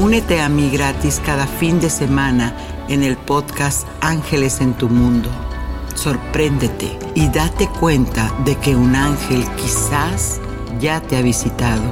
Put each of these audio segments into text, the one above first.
Únete a mí gratis cada fin de semana en el podcast Ángeles en tu Mundo. Sorpréndete y date cuenta de que un ángel quizás ya te ha visitado.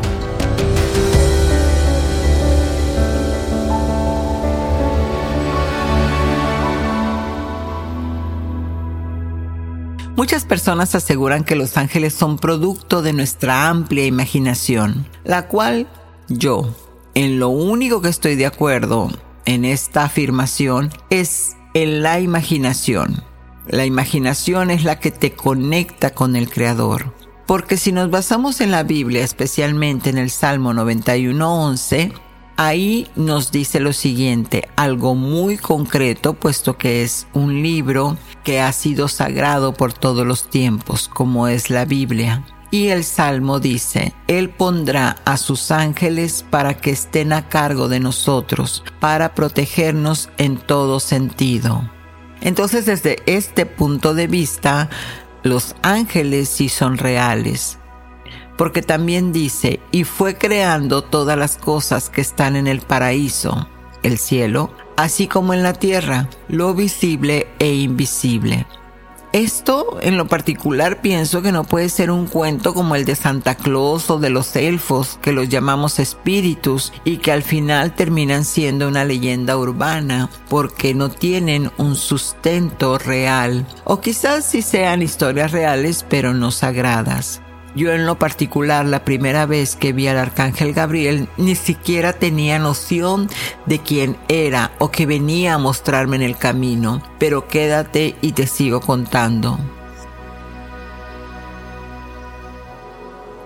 Muchas personas aseguran que los ángeles son producto de nuestra amplia imaginación, la cual yo, en lo único que estoy de acuerdo en esta afirmación es en la imaginación. La imaginación es la que te conecta con el Creador. Porque si nos basamos en la Biblia, especialmente en el Salmo 91.11, ahí nos dice lo siguiente, algo muy concreto, puesto que es un libro que ha sido sagrado por todos los tiempos, como es la Biblia. Y el Salmo dice, Él pondrá a sus ángeles para que estén a cargo de nosotros, para protegernos en todo sentido. Entonces desde este punto de vista, los ángeles sí son reales. Porque también dice, y fue creando todas las cosas que están en el paraíso, el cielo, así como en la tierra, lo visible e invisible. Esto en lo particular pienso que no puede ser un cuento como el de Santa Claus o de los elfos, que los llamamos espíritus y que al final terminan siendo una leyenda urbana porque no tienen un sustento real. O quizás sí sean historias reales pero no sagradas. Yo en lo particular, la primera vez que vi al arcángel Gabriel, ni siquiera tenía noción de quién era o que venía a mostrarme en el camino, pero quédate y te sigo contando.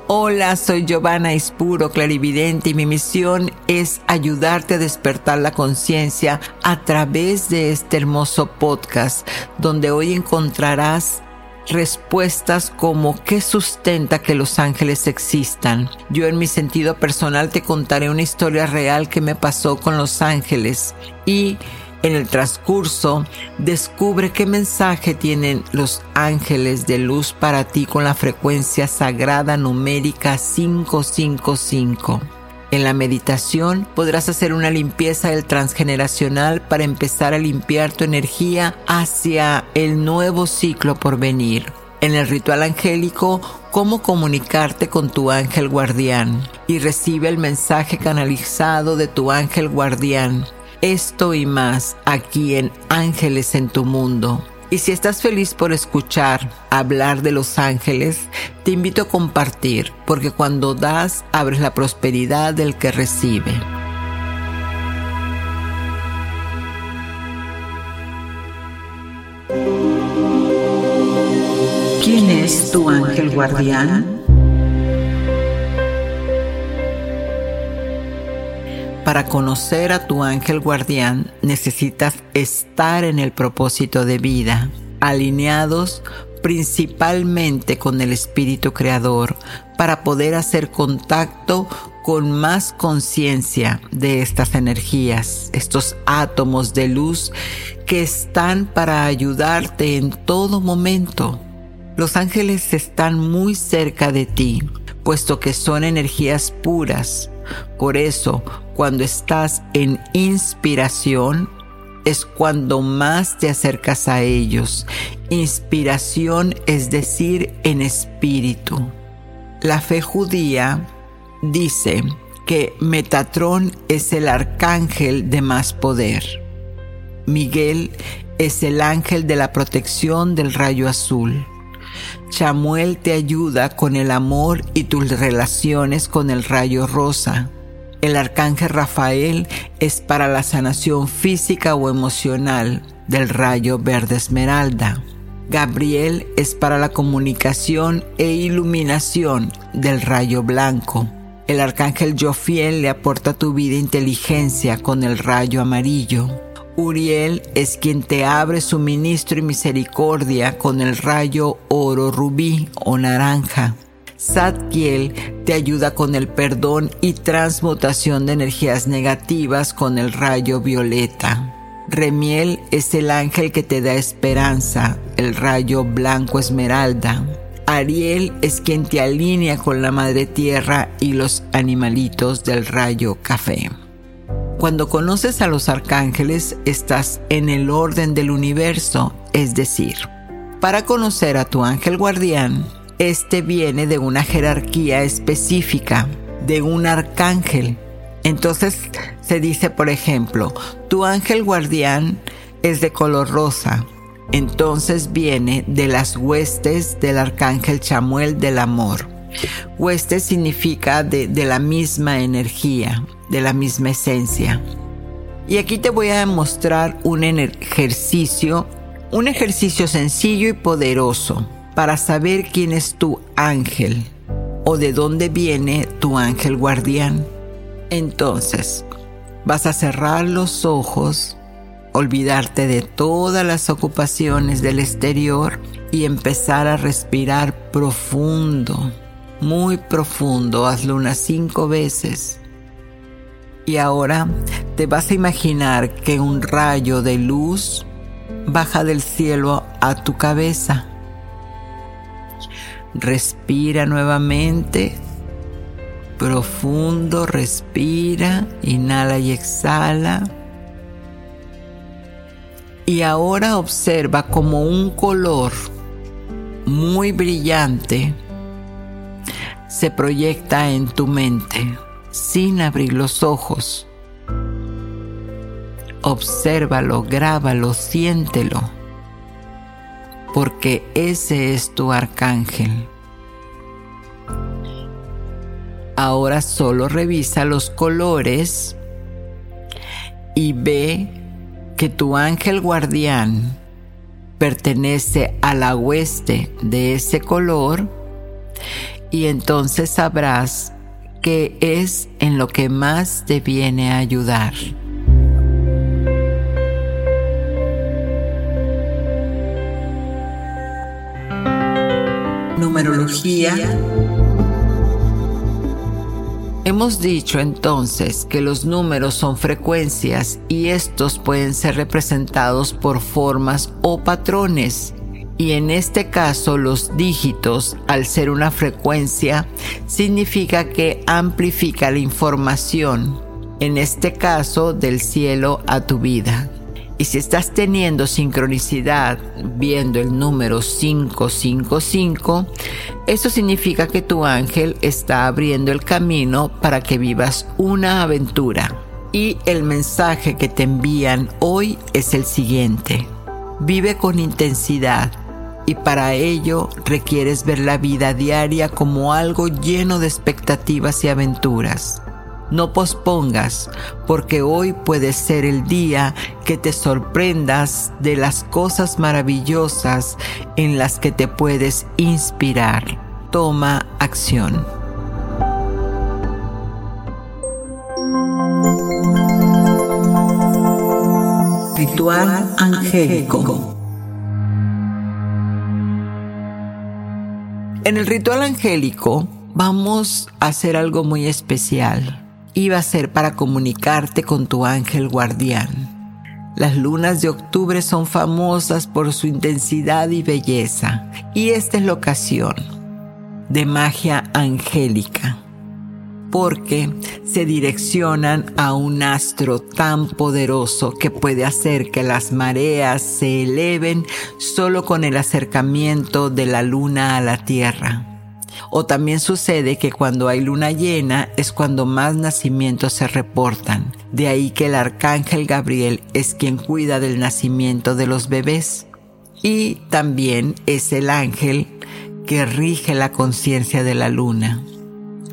Hola, soy Giovanna Ispuro, clarividente, y mi misión es ayudarte a despertar la conciencia a través de este hermoso podcast, donde hoy encontrarás respuestas como ¿qué sustenta que los ángeles existan? Yo en mi sentido personal te contaré una historia real que me pasó con los ángeles y en el transcurso descubre qué mensaje tienen los ángeles de luz para ti con la frecuencia sagrada numérica 555. En la meditación podrás hacer una limpieza del transgeneracional para empezar a limpiar tu energía hacia el nuevo ciclo por venir. En el ritual angélico, cómo comunicarte con tu ángel guardián y recibe el mensaje canalizado de tu ángel guardián. Esto y más aquí en Ángeles en tu Mundo. Y si estás feliz por escuchar hablar de los ángeles, te invito a compartir, porque cuando das, abres la prosperidad del que recibe. ¿Quién es tu ángel guardián? Para conocer a tu ángel guardián necesitas estar en el propósito de vida, alineados principalmente con el Espíritu Creador, para poder hacer contacto con más conciencia de estas energías, estos átomos de luz que están para ayudarte en todo momento. Los ángeles están muy cerca de ti, puesto que son energías puras. Por eso, cuando estás en inspiración, es cuando más te acercas a ellos. Inspiración es decir, en espíritu. La fe judía dice que Metatrón es el arcángel de más poder. Miguel es el ángel de la protección del rayo azul. Chamuel te ayuda con el amor y tus relaciones con el rayo rosa. El arcángel Rafael es para la sanación física o emocional del rayo verde esmeralda. Gabriel es para la comunicación e iluminación del rayo blanco. El arcángel Jofiel le aporta tu vida inteligencia con el rayo amarillo. Uriel es quien te abre suministro y misericordia con el rayo oro rubí o naranja. Zadkiel te ayuda con el perdón y transmutación de energías negativas con el rayo violeta. Remiel es el ángel que te da esperanza, el rayo blanco esmeralda. Ariel es quien te alinea con la madre tierra y los animalitos del rayo café. Cuando conoces a los arcángeles, estás en el orden del universo, es decir, para conocer a tu ángel guardián, este viene de una jerarquía específica, de un arcángel. Entonces se dice, por ejemplo, tu ángel guardián es de color rosa. Entonces viene de las huestes del arcángel Chamuel del amor. Huestes significa de, de la misma energía, de la misma esencia. Y aquí te voy a mostrar un ejercicio, un ejercicio sencillo y poderoso para saber quién es tu ángel o de dónde viene tu ángel guardián. Entonces, vas a cerrar los ojos, olvidarte de todas las ocupaciones del exterior y empezar a respirar profundo, muy profundo. Hazlo unas cinco veces. Y ahora te vas a imaginar que un rayo de luz baja del cielo a tu cabeza Respira nuevamente. Profundo, respira, inhala y exhala. Y ahora observa como un color muy brillante se proyecta en tu mente sin abrir los ojos. Obsérvalo, grábalo, siéntelo porque ese es tu arcángel. Ahora solo revisa los colores y ve que tu ángel guardián pertenece a la hueste de ese color y entonces sabrás qué es en lo que más te viene a ayudar. numerología. Hemos dicho entonces que los números son frecuencias y estos pueden ser representados por formas o patrones. Y en este caso los dígitos, al ser una frecuencia, significa que amplifica la información, en este caso del cielo a tu vida. Y si estás teniendo sincronicidad viendo el número 555, eso significa que tu ángel está abriendo el camino para que vivas una aventura. Y el mensaje que te envían hoy es el siguiente. Vive con intensidad y para ello requieres ver la vida diaria como algo lleno de expectativas y aventuras. No pospongas, porque hoy puede ser el día que te sorprendas de las cosas maravillosas en las que te puedes inspirar. Toma acción. Ritual angélico. En el ritual angélico vamos a hacer algo muy especial iba a ser para comunicarte con tu ángel guardián. Las lunas de octubre son famosas por su intensidad y belleza, y esta es la ocasión de magia angélica, porque se direccionan a un astro tan poderoso que puede hacer que las mareas se eleven solo con el acercamiento de la luna a la Tierra. O también sucede que cuando hay luna llena es cuando más nacimientos se reportan. De ahí que el arcángel Gabriel es quien cuida del nacimiento de los bebés. Y también es el ángel que rige la conciencia de la luna.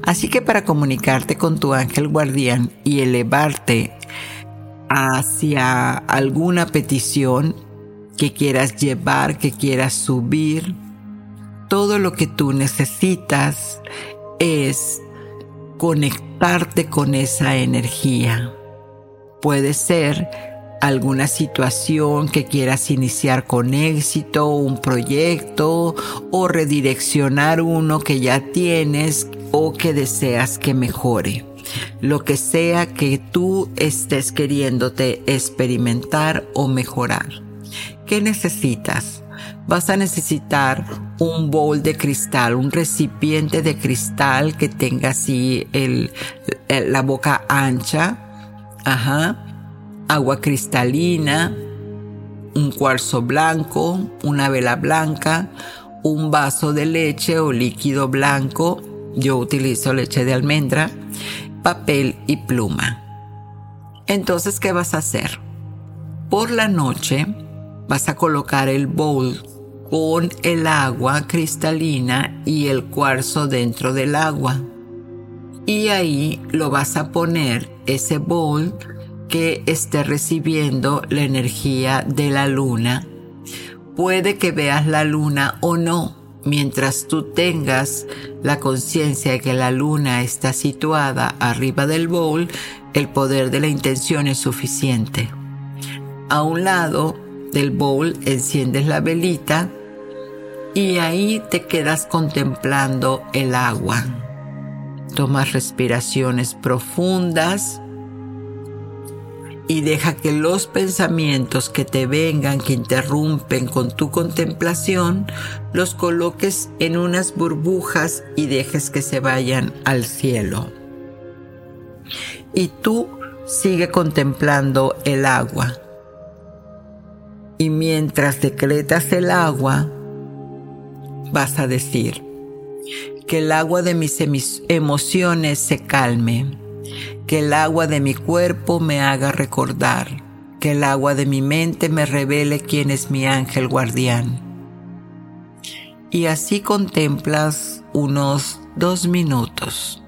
Así que para comunicarte con tu ángel guardián y elevarte hacia alguna petición que quieras llevar, que quieras subir, todo lo que tú necesitas es conectarte con esa energía. Puede ser alguna situación que quieras iniciar con éxito, un proyecto o redireccionar uno que ya tienes o que deseas que mejore. Lo que sea que tú estés queriéndote experimentar o mejorar. ¿Qué necesitas? vas a necesitar un bowl de cristal, un recipiente de cristal que tenga así el, la boca ancha, ajá, agua cristalina, un cuarzo blanco, una vela blanca, un vaso de leche o líquido blanco, yo utilizo leche de almendra, papel y pluma. Entonces, ¿qué vas a hacer? Por la noche vas a colocar el bowl con el agua cristalina y el cuarzo dentro del agua. Y ahí lo vas a poner ese bowl que esté recibiendo la energía de la luna. Puede que veas la luna o no. Mientras tú tengas la conciencia de que la luna está situada arriba del bowl, el poder de la intención es suficiente. A un lado del bowl enciendes la velita y ahí te quedas contemplando el agua. Tomas respiraciones profundas y deja que los pensamientos que te vengan, que interrumpen con tu contemplación, los coloques en unas burbujas y dejes que se vayan al cielo. Y tú sigue contemplando el agua. Y mientras decretas el agua, vas a decir, que el agua de mis emociones se calme, que el agua de mi cuerpo me haga recordar, que el agua de mi mente me revele quién es mi ángel guardián. Y así contemplas unos dos minutos.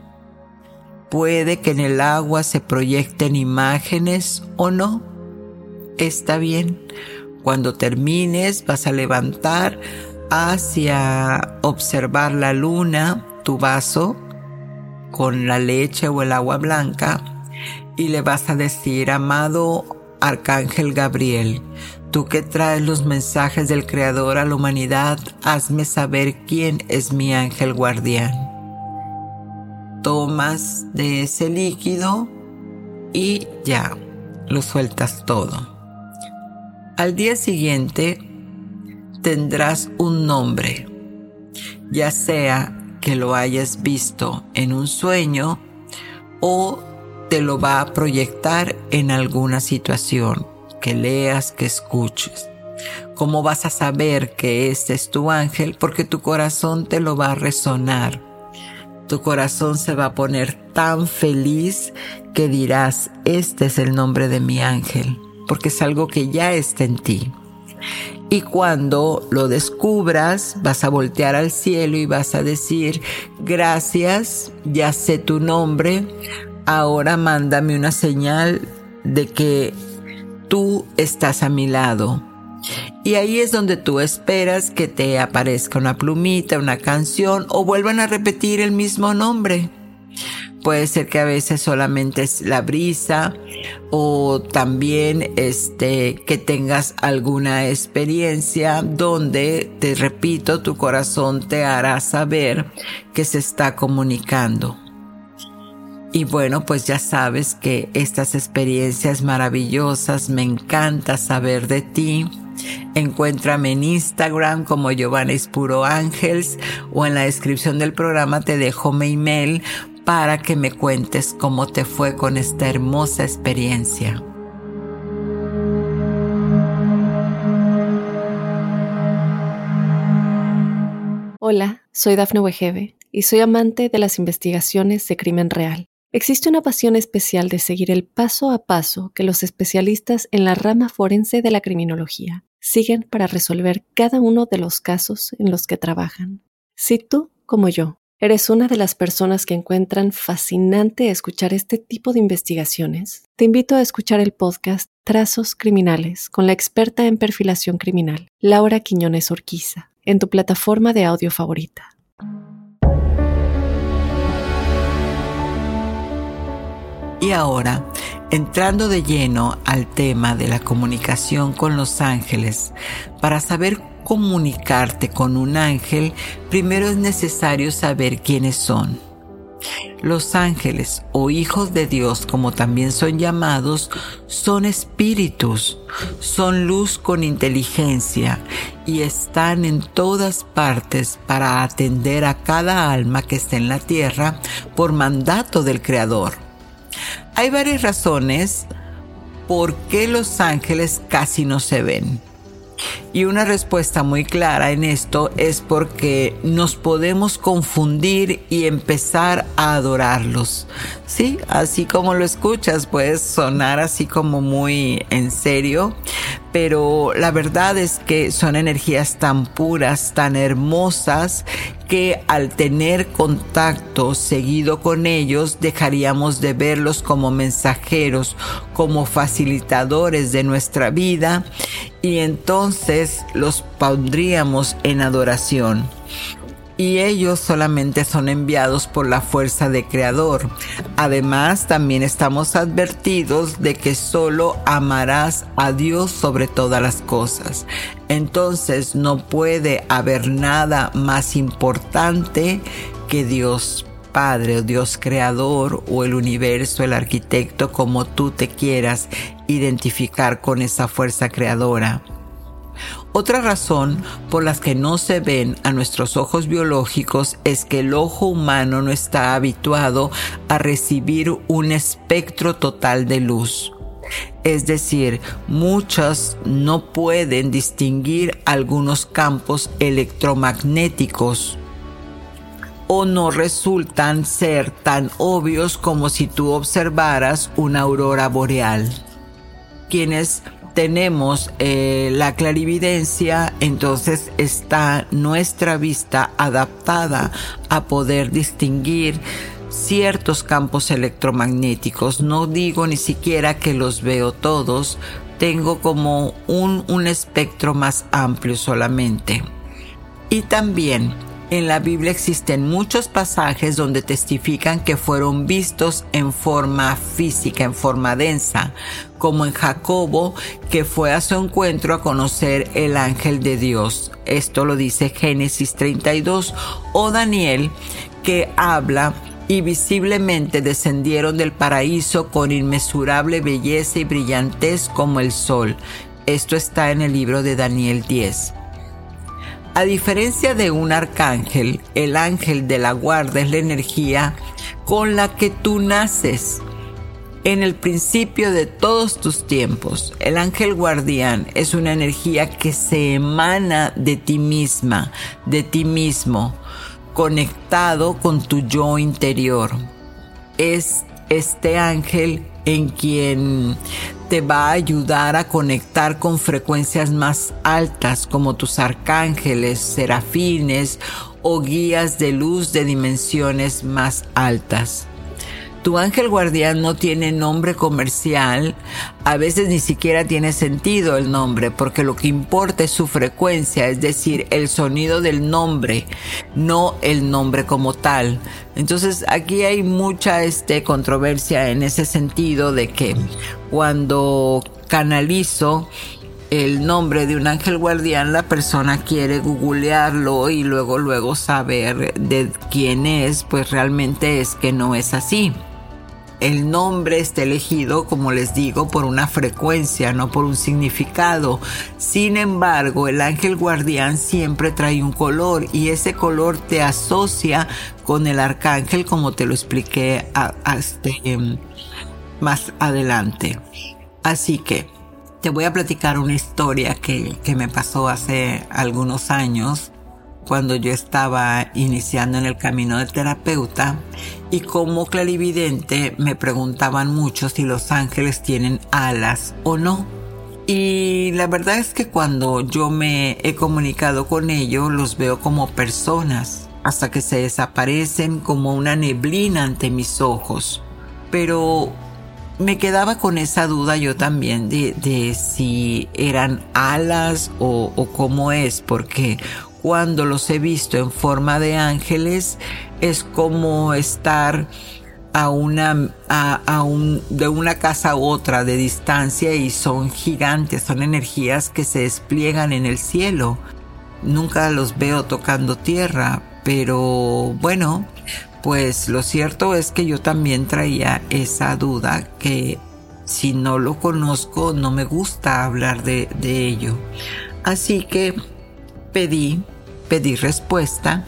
Puede que en el agua se proyecten imágenes o no. Está bien. Cuando termines vas a levantar hacia observar la luna, tu vaso, con la leche o el agua blanca, y le vas a decir, amado Arcángel Gabriel, tú que traes los mensajes del Creador a la humanidad, hazme saber quién es mi ángel guardián. Tomas de ese líquido y ya, lo sueltas todo. Al día siguiente, tendrás un nombre, ya sea que lo hayas visto en un sueño o te lo va a proyectar en alguna situación que leas, que escuches. ¿Cómo vas a saber que este es tu ángel? Porque tu corazón te lo va a resonar. Tu corazón se va a poner tan feliz que dirás, este es el nombre de mi ángel, porque es algo que ya está en ti. Y cuando lo descubras, vas a voltear al cielo y vas a decir, gracias, ya sé tu nombre, ahora mándame una señal de que tú estás a mi lado. Y ahí es donde tú esperas que te aparezca una plumita, una canción o vuelvan a repetir el mismo nombre. Puede ser que a veces solamente es la brisa o también este que tengas alguna experiencia donde te repito tu corazón te hará saber que se está comunicando. Y bueno, pues ya sabes que estas experiencias maravillosas, me encanta saber de ti. Encuéntrame en Instagram como Giovanna Puro Ángels o en la descripción del programa te dejo mi email para que me cuentes cómo te fue con esta hermosa experiencia. Hola, soy Dafne Wegebe y soy amante de las investigaciones de crimen real. Existe una pasión especial de seguir el paso a paso que los especialistas en la rama forense de la criminología siguen para resolver cada uno de los casos en los que trabajan. Si tú, como yo, eres una de las personas que encuentran fascinante escuchar este tipo de investigaciones, te invito a escuchar el podcast Trazos Criminales con la experta en perfilación criminal, Laura Quiñones Orquiza en tu plataforma de audio favorita. Y ahora, entrando de lleno al tema de la comunicación con los ángeles, para saber comunicarte con un ángel, primero es necesario saber quiénes son. Los ángeles o hijos de Dios, como también son llamados, son espíritus, son luz con inteligencia y están en todas partes para atender a cada alma que está en la tierra por mandato del Creador. Hay varias razones por qué los ángeles casi no se ven. Y una respuesta muy clara en esto es porque nos podemos confundir y empezar a adorarlos. Sí, así como lo escuchas, puede sonar así como muy en serio, pero la verdad es que son energías tan puras, tan hermosas, que al tener contacto seguido con ellos dejaríamos de verlos como mensajeros, como facilitadores de nuestra vida y entonces los pondríamos en adoración y ellos solamente son enviados por la fuerza de Creador. Además, también estamos advertidos de que solo amarás a Dios sobre todas las cosas. Entonces no puede haber nada más importante que Dios Padre o Dios Creador o el universo, el arquitecto, como tú te quieras identificar con esa fuerza creadora. Otra razón por las que no se ven a nuestros ojos biológicos es que el ojo humano no está habituado a recibir un espectro total de luz. Es decir, muchas no pueden distinguir algunos campos electromagnéticos o no resultan ser tan obvios como si tú observaras una aurora boreal. Quienes tenemos eh, la clarividencia, entonces está nuestra vista adaptada a poder distinguir ciertos campos electromagnéticos. No digo ni siquiera que los veo todos, tengo como un, un espectro más amplio solamente. Y también en la Biblia existen muchos pasajes donde testifican que fueron vistos en forma física, en forma densa, como en Jacobo, que fue a su encuentro a conocer el ángel de Dios. Esto lo dice Génesis 32, o Daniel, que habla y visiblemente descendieron del paraíso con inmesurable belleza y brillantez como el sol. Esto está en el libro de Daniel 10. A diferencia de un arcángel, el ángel de la guarda es la energía con la que tú naces. En el principio de todos tus tiempos, el ángel guardián es una energía que se emana de ti misma, de ti mismo, conectado con tu yo interior. Es este ángel en quien te va a ayudar a conectar con frecuencias más altas como tus arcángeles, serafines o guías de luz de dimensiones más altas. Tu ángel guardián no tiene nombre comercial, a veces ni siquiera tiene sentido el nombre, porque lo que importa es su frecuencia, es decir, el sonido del nombre, no el nombre como tal. Entonces aquí hay mucha este, controversia en ese sentido de que cuando canalizo el nombre de un ángel guardián, la persona quiere googlearlo y luego luego saber de quién es, pues realmente es que no es así. El nombre está elegido, como les digo, por una frecuencia, no por un significado. Sin embargo, el ángel guardián siempre trae un color y ese color te asocia con el arcángel, como te lo expliqué este, más adelante. Así que te voy a platicar una historia que, que me pasó hace algunos años cuando yo estaba iniciando en el camino de terapeuta y como clarividente me preguntaban mucho si los ángeles tienen alas o no. Y la verdad es que cuando yo me he comunicado con ellos los veo como personas hasta que se desaparecen como una neblina ante mis ojos. Pero me quedaba con esa duda yo también de, si eran alas o, o cómo es, porque cuando los he visto en forma de ángeles es como estar a una de una casa a otra de distancia y son gigantes, son energías que se despliegan en el cielo. Nunca los veo tocando tierra, pero bueno, pues lo cierto es que yo también traía esa duda que si no lo conozco no me gusta hablar de ello. Así que pedí pedí respuesta.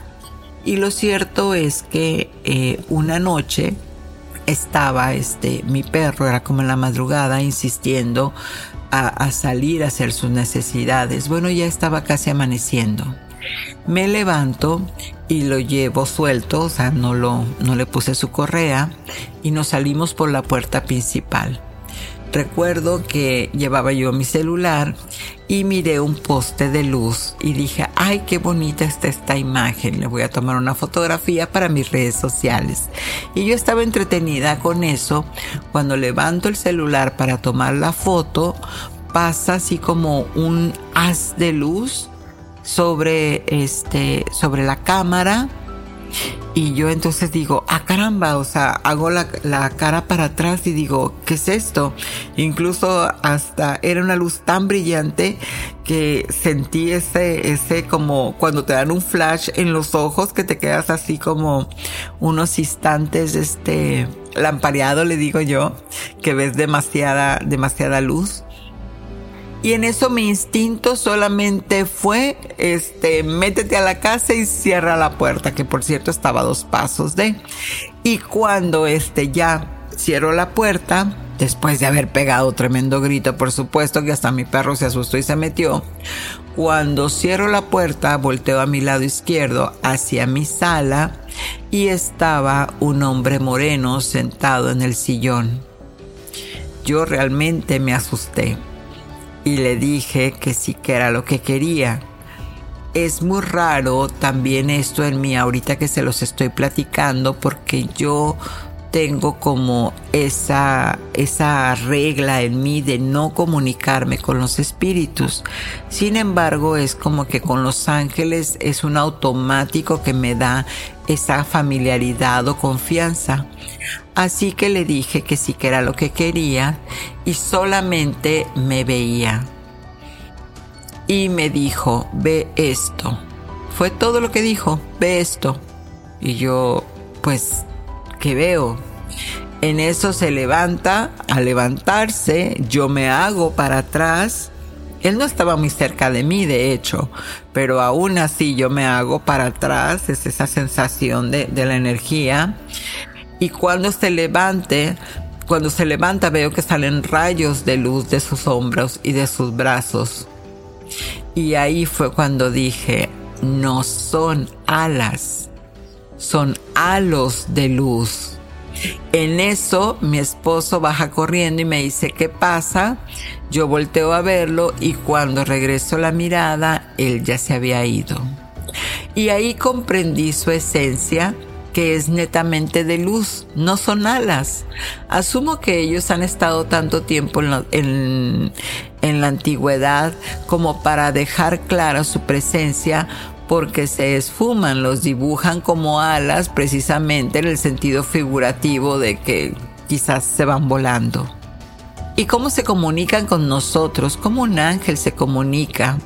Y lo cierto es que eh, una noche estaba este mi perro era como en la madrugada insistiendo a, a, salir a hacer sus necesidades. Bueno ya estaba casi amaneciendo. Me levanto y lo llevo suelto o sea no lo no le puse su correa y nos salimos por la puerta principal recuerdo que llevaba yo mi celular y miré un poste de luz y dije, ay, qué bonita está esta imagen, le voy a tomar una fotografía para mis redes sociales. Y yo estaba entretenida con eso, cuando levanto el celular para tomar la foto, pasa así como un haz de luz sobre este sobre la cámara y yo entonces digo, ah caramba, o sea, hago la, cara para atrás y digo, ¿qué es esto? Incluso hasta era una luz tan brillante que sentí ese, ese como cuando te dan un flash en los ojos que te quedas así como unos instantes, este, lampareado le digo yo, que ves demasiada, demasiada luz. Y en eso mi instinto solamente fue, este, métete a la casa y cierra la puerta, que por cierto estaba a dos pasos de. Y cuando este ya cierro la puerta, después de haber pegado tremendo grito, por supuesto que hasta mi perro se asustó y se metió. Cuando cierro la puerta, volteo a mi lado izquierdo hacia mi sala y estaba un hombre moreno sentado en el sillón. Yo realmente me asusté y le dije que sí que era lo que quería. Es muy raro también esto en mí ahorita que se los estoy platicando porque yo tengo como esa, esa regla en mí de no comunicarme con los espíritus. Sin embargo, es como que con los ángeles es un automático que me da esa familiaridad o confianza. Así que le dije que sí que era lo que quería y solamente me veía. Y me dijo, ve esto. Fue todo lo que dijo, ve esto. Y yo, pues, ¿qué veo? En eso se levanta, al levantarse, yo me hago para atrás. Él no estaba muy cerca de mí, de hecho, pero aún así yo me hago para atrás, es esa sensación de, de la energía y cuando se levante, cuando se levanta veo que salen rayos de luz de sus hombros y de sus brazos. Y ahí fue cuando dije, no son alas, son halos de luz. En eso mi esposo baja corriendo y me dice, ¿qué pasa? Yo volteo a verlo y cuando regreso la mirada, él ya se había ido. Y ahí comprendí su esencia que es netamente de luz, no son alas. Asumo que ellos han estado tanto tiempo en la, en, la antigüedad como para dejar clara su presencia porque se esfuman, los dibujan como alas precisamente en el sentido figurativo de que quizás se van volando y cómo se comunican con nosotros, cómo un ángel se comunica.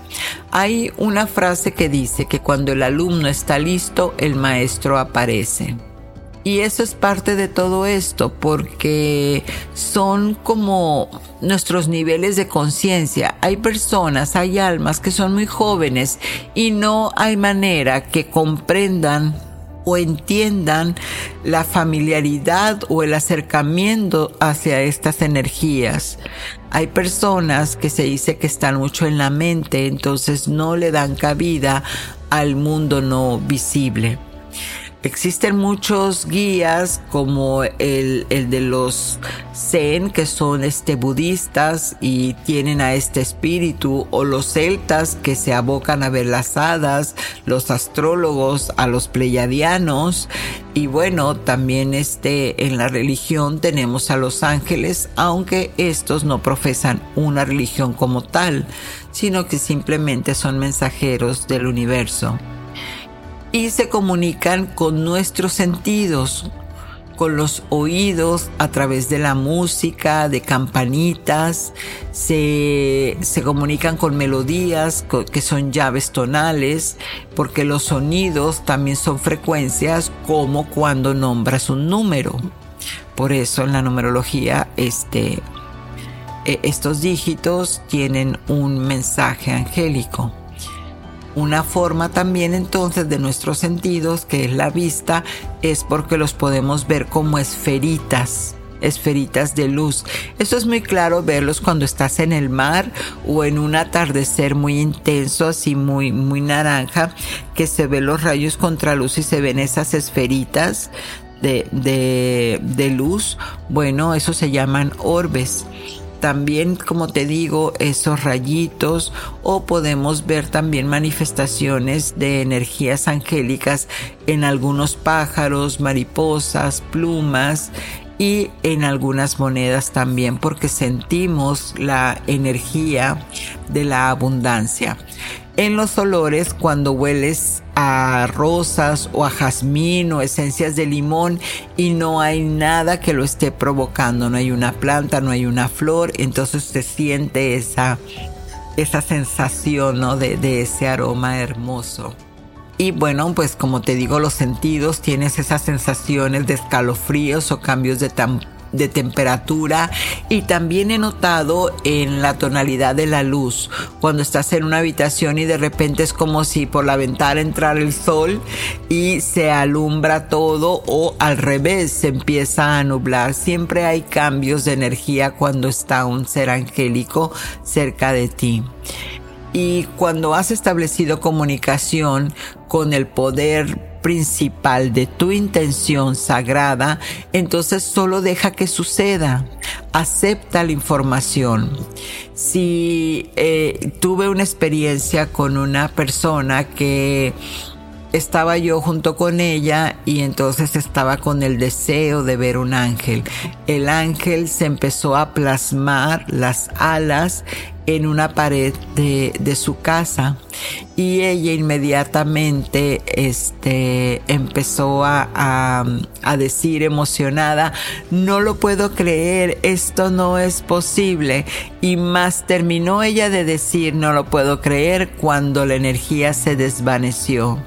Hay una frase que dice que cuando el alumno está listo, el maestro aparece. Y eso es parte de todo esto, porque son como nuestros niveles de conciencia. Hay personas, hay almas que son muy jóvenes y no hay manera que comprendan o entiendan la familiaridad o el acercamiento hacia estas energías. Hay personas que se dice que están mucho en la mente, entonces no le dan cabida al mundo no visible. Existen muchos guías como el, el, de los Zen que son este budistas y tienen a este espíritu o los celtas que se abocan a ver las hadas, los astrólogos a los pleiadianos. Y bueno, también este en la religión tenemos a los ángeles, aunque estos no profesan una religión como tal, sino que simplemente son mensajeros del universo y se comunican con nuestros sentidos, con los oídos a través de la música, de campanitas, se, se, comunican con melodías que son llaves tonales, porque los sonidos también son frecuencias como cuando nombras un número. Por eso en la numerología este, e, estos dígitos tienen un mensaje angélico. Una forma también entonces de nuestros sentidos, que es la vista, es porque los podemos ver como esferitas esferitas de luz. Esto es muy claro verlos cuando estás en el mar o en un atardecer muy intenso, así muy, muy naranja, que se ven los rayos contra luz y se ven esas esferitas de, de, de luz. Bueno, eso se llaman orbes también, como te digo, esos rayitos o podemos ver también manifestaciones de energías angélicas en algunos pájaros, mariposas, plumas y en algunas monedas también porque sentimos la energía de la abundancia. En los olores cuando hueles a rosas o a jazmín o esencias de limón y no hay nada que lo esté provocando, no hay una planta, no hay una flor, entonces se siente esa, esa sensación ¿no? de, de ese aroma hermoso. Y bueno, pues como te digo, los sentidos, tienes esas sensaciones de escalofríos o cambios de, de temperatura y también he notado en la tonalidad de la luz cuando estás en una habitación y de repente es como si por la ventana entrara el sol y se alumbra todo o al revés se empieza a nublar. Siempre hay cambios de energía cuando está un ser angélico cerca de ti y cuando has establecido comunicación con el poder principal de tu intención sagrada, entonces solo deja que suceda. Acepta la información. Si eh, tuve una experiencia con una persona que estaba yo junto con ella y entonces estaba con el deseo de ver un ángel. El ángel se empezó a plasmar las alas en una pared de, su casa y ella inmediatamente este, empezó a, a, decir emocionada, no lo puedo creer, esto no es posible. Y más terminó ella de decir, no lo puedo creer cuando la energía se desvaneció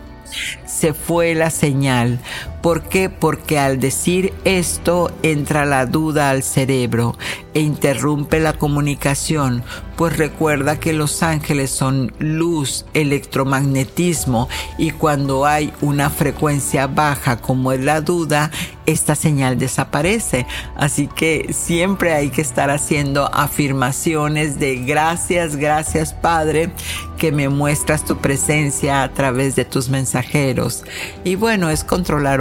se fue la señal. ¿Por qué? Porque al decir esto entra la duda al cerebro e interrumpe la comunicación, pues recuerda que los ángeles son luz, electromagnetismo y cuando hay una frecuencia baja como es la duda, esta señal desaparece. Así que siempre hay que estar haciendo afirmaciones de gracias, gracias Padre, que me muestras tu presencia a través de tus mensajeros. Y bueno, es controlar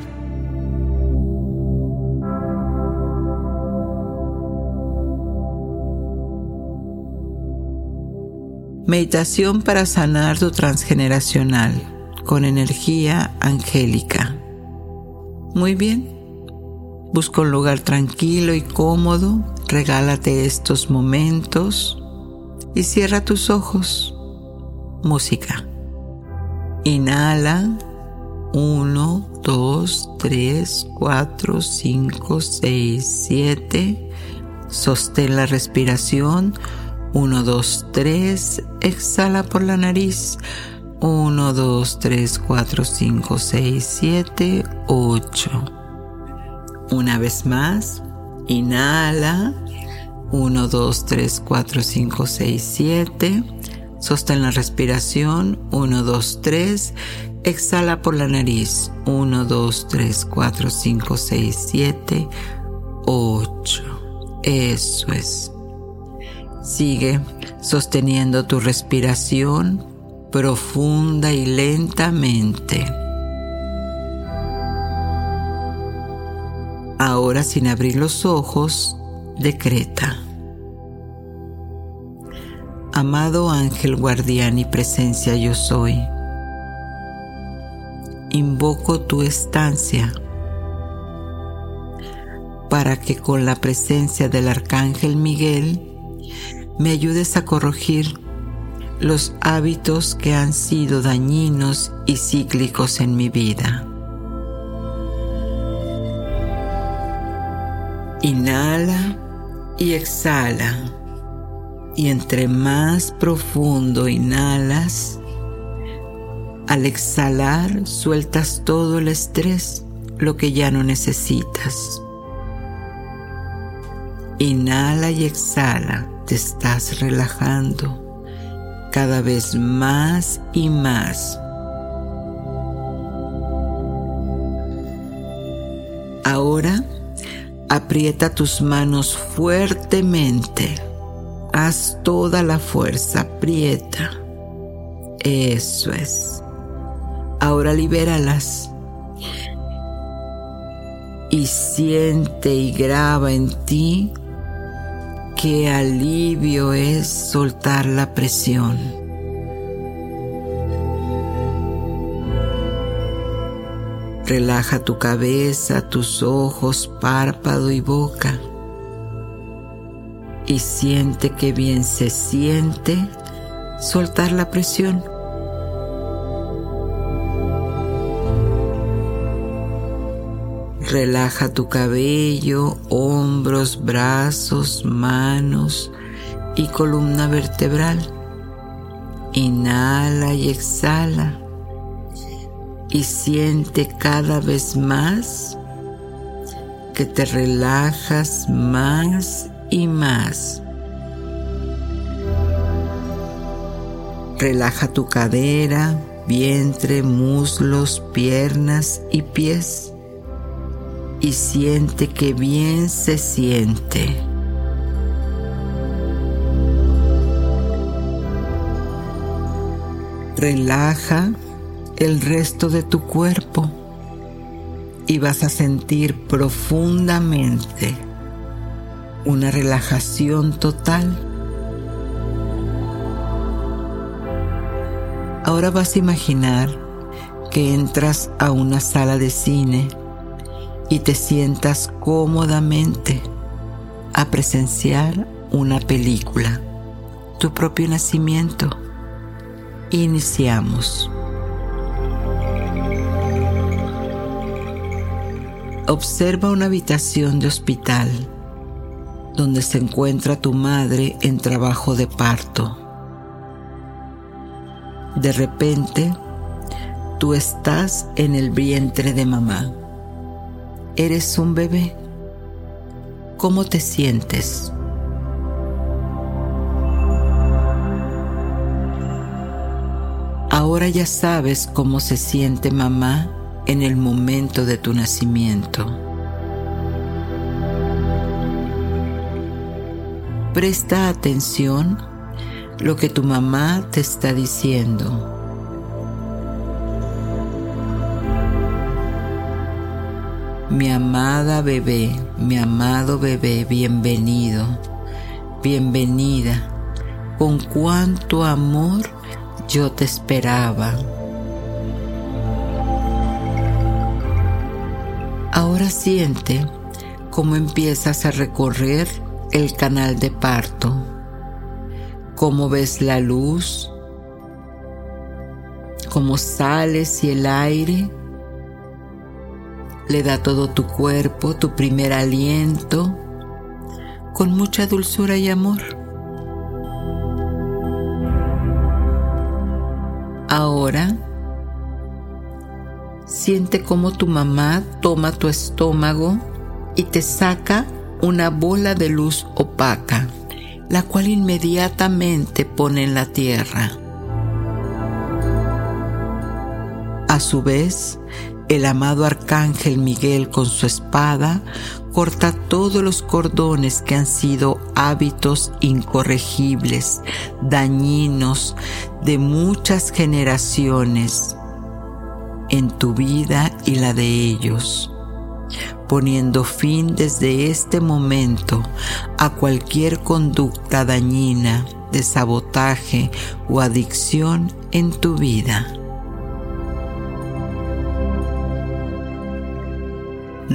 Meditación para sanar tu transgeneracional con energía angélica. Muy bien. Busca un lugar tranquilo y cómodo. Regálate estos momentos y cierra tus ojos. Música. Inhala. 1, 2, 3, 4, 5, 6, 7. Sostén la respiración. 1, 2, 3. Exhala por la nariz. 1, 2, 3, 4, 5, 6, 7, 8. Una vez más. Inhala. 1, 2, 3, 4, 5, 6, 7. Sostén la respiración. 1, 2, 3. Exhala por la nariz. 1, 2, 3, 4, 5, 6, 7, 8. Eso es. Sigue sosteniendo tu respiración profunda y lentamente. Ahora sin abrir los ojos, decreta. Amado ángel guardián y presencia yo soy, invoco tu estancia para que con la presencia del arcángel Miguel me ayudes a corregir los hábitos que han sido dañinos y cíclicos en mi vida. Inhala y exhala. Y entre más profundo inhalas, al exhalar sueltas todo el estrés, lo que ya no necesitas. Inhala y exhala, te estás relajando cada vez más y más. Ahora Aprieta tus manos fuertemente. Haz toda la fuerza, aprieta. Eso es. Ahora libéralas. Y siente y graba en ti qué alivio es soltar la presión. Relaja tu cabeza, tus ojos, párpado y boca. Y siente que bien se siente soltar la presión. Relaja tu cabello, hombros, brazos, manos y columna vertebral. Inhala y exhala y siente cada vez más que te relajas más y más. Relaja tu cadera, vientre, muslos, piernas y pies y siente que bien se siente. Relaja el resto de tu cuerpo y vas a sentir profundamente una relajación total. Ahora vas a imaginar que entras a una sala de cine y te sientas cómodamente a presenciar una película, tu propio nacimiento. Iniciamos. Observa una habitación de hospital donde se encuentra tu madre en trabajo de parto. De repente, tú estás en el vientre de mamá. Eres un bebé. ¿Cómo te sientes? Ahora ya sabes cómo se siente mamá en el momento de tu nacimiento. Presta atención lo que tu mamá te está diciendo. Amada bebé, mi amado bebé, bienvenido, bienvenida. Con cuánto amor yo te esperaba. Ahora siente cómo empiezas a recorrer el canal de parto, cómo ves la luz, cómo sales y el aire le da todo tu cuerpo, tu primer aliento, con mucha dulzura y amor. Ahora, siente cómo tu mamá toma tu estómago y te saca una bola de luz opaca, la cual inmediatamente pone en la tierra. A su vez, el amado arcángel Miguel con su espada corta todos los cordones que han sido hábitos incorregibles, dañinos de muchas generaciones en tu vida y la de ellos, poniendo fin desde este momento a cualquier conducta dañina de sabotaje o adicción en tu vida.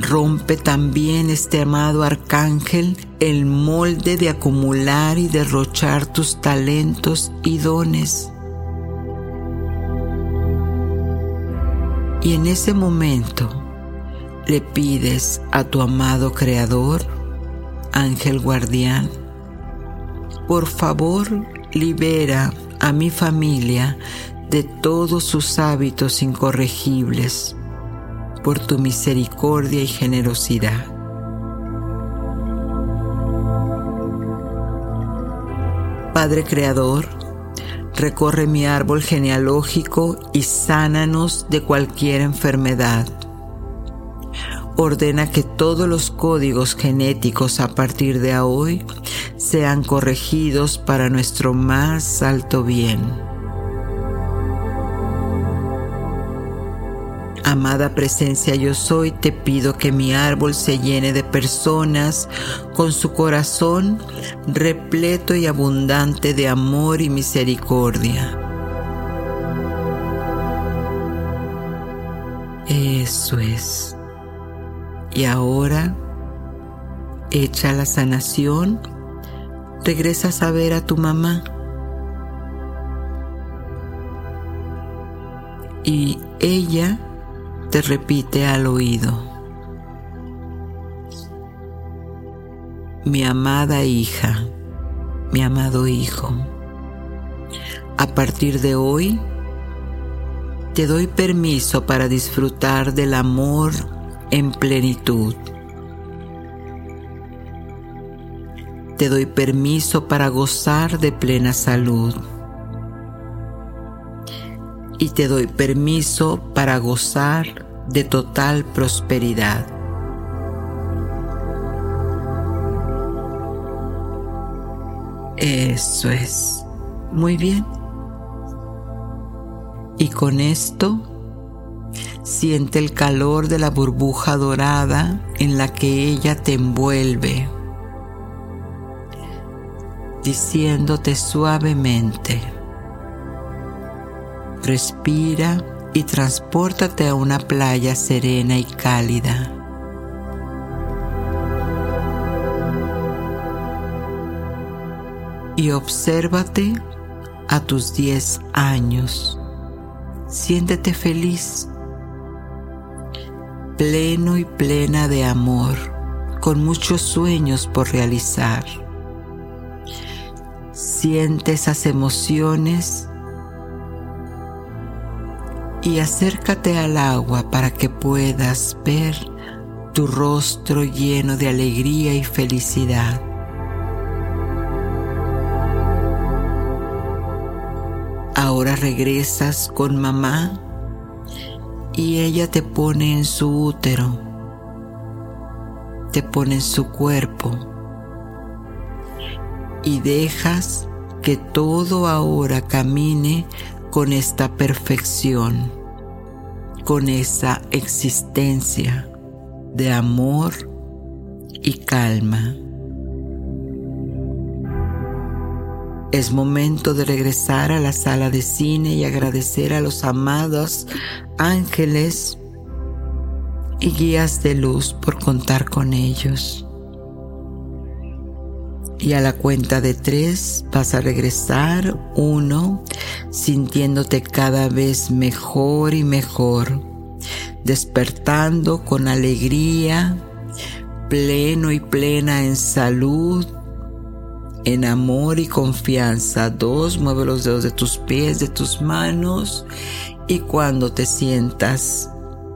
Rompe también este amado arcángel el molde de acumular y derrochar tus talentos y dones. Y en ese momento le pides a tu amado Creador, ángel guardián, por favor libera a mi familia de todos sus hábitos incorregibles por tu misericordia y generosidad. Padre Creador, recorre mi árbol genealógico y sánanos de cualquier enfermedad. Ordena que todos los códigos genéticos a partir de hoy sean corregidos para nuestro más alto bien. Amada presencia yo soy, te pido que mi árbol se llene de personas con su corazón repleto y abundante de amor y misericordia. Eso es. Y ahora, hecha la sanación, regresas a ver a tu mamá. Y ella te repite al oído. Mi amada hija, mi amado hijo, a partir de hoy te doy permiso para disfrutar del amor en plenitud. Te doy permiso para gozar de plena salud y te doy permiso para gozar de total prosperidad. Eso es. Muy bien. Y con esto, siente el calor de la burbuja dorada en la que ella te envuelve, diciéndote suavemente, Respira y transpórtate a una playa serena y cálida. Y obsérvate a tus 10 años. Siéntete feliz, pleno y plena de amor, con muchos sueños por realizar. Siente esas emociones y acércate al agua para que puedas ver tu rostro lleno de alegría y felicidad. Ahora regresas con mamá y ella te pone en su útero, te pone en su cuerpo y dejas que todo ahora camine con esta perfección, con esa existencia de amor y calma. Es momento de regresar a la sala de cine y agradecer a los amados ángeles y guías de luz por contar con ellos. Y a la cuenta de tres vas a regresar uno, sintiéndote cada vez mejor y mejor, despertando con alegría, pleno y plena en salud, en amor y confianza. Dos, mueve los dedos de tus pies, de tus manos y cuando te sientas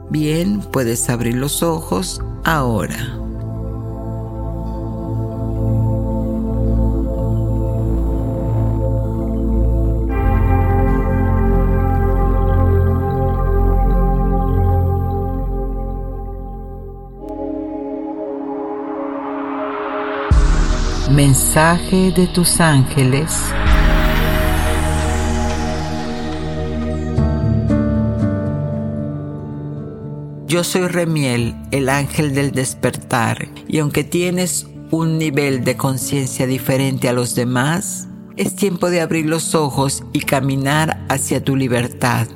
bien puedes abrir los ojos ahora. Mensaje de tus ángeles. Yo soy Remiel, el ángel del despertar, y aunque tienes un nivel de conciencia diferente a los demás, es tiempo de abrir los ojos y caminar hacia tu libertad,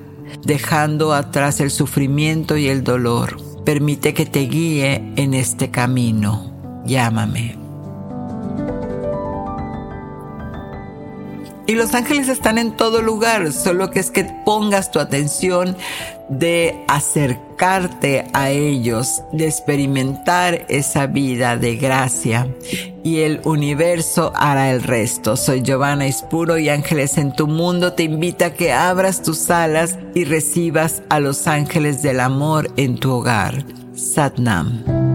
dejando atrás el sufrimiento y el dolor. Permite que te guíe en este camino. Llámame. Y los ángeles están en todo lugar, solo que es que pongas tu atención de acercarte a ellos, de experimentar esa vida de gracia y el universo hará el resto. Soy Giovanna Ispuro y Ángeles en tu mundo te invita a que abras tus alas y recibas a los ángeles del amor en tu hogar. Satnam.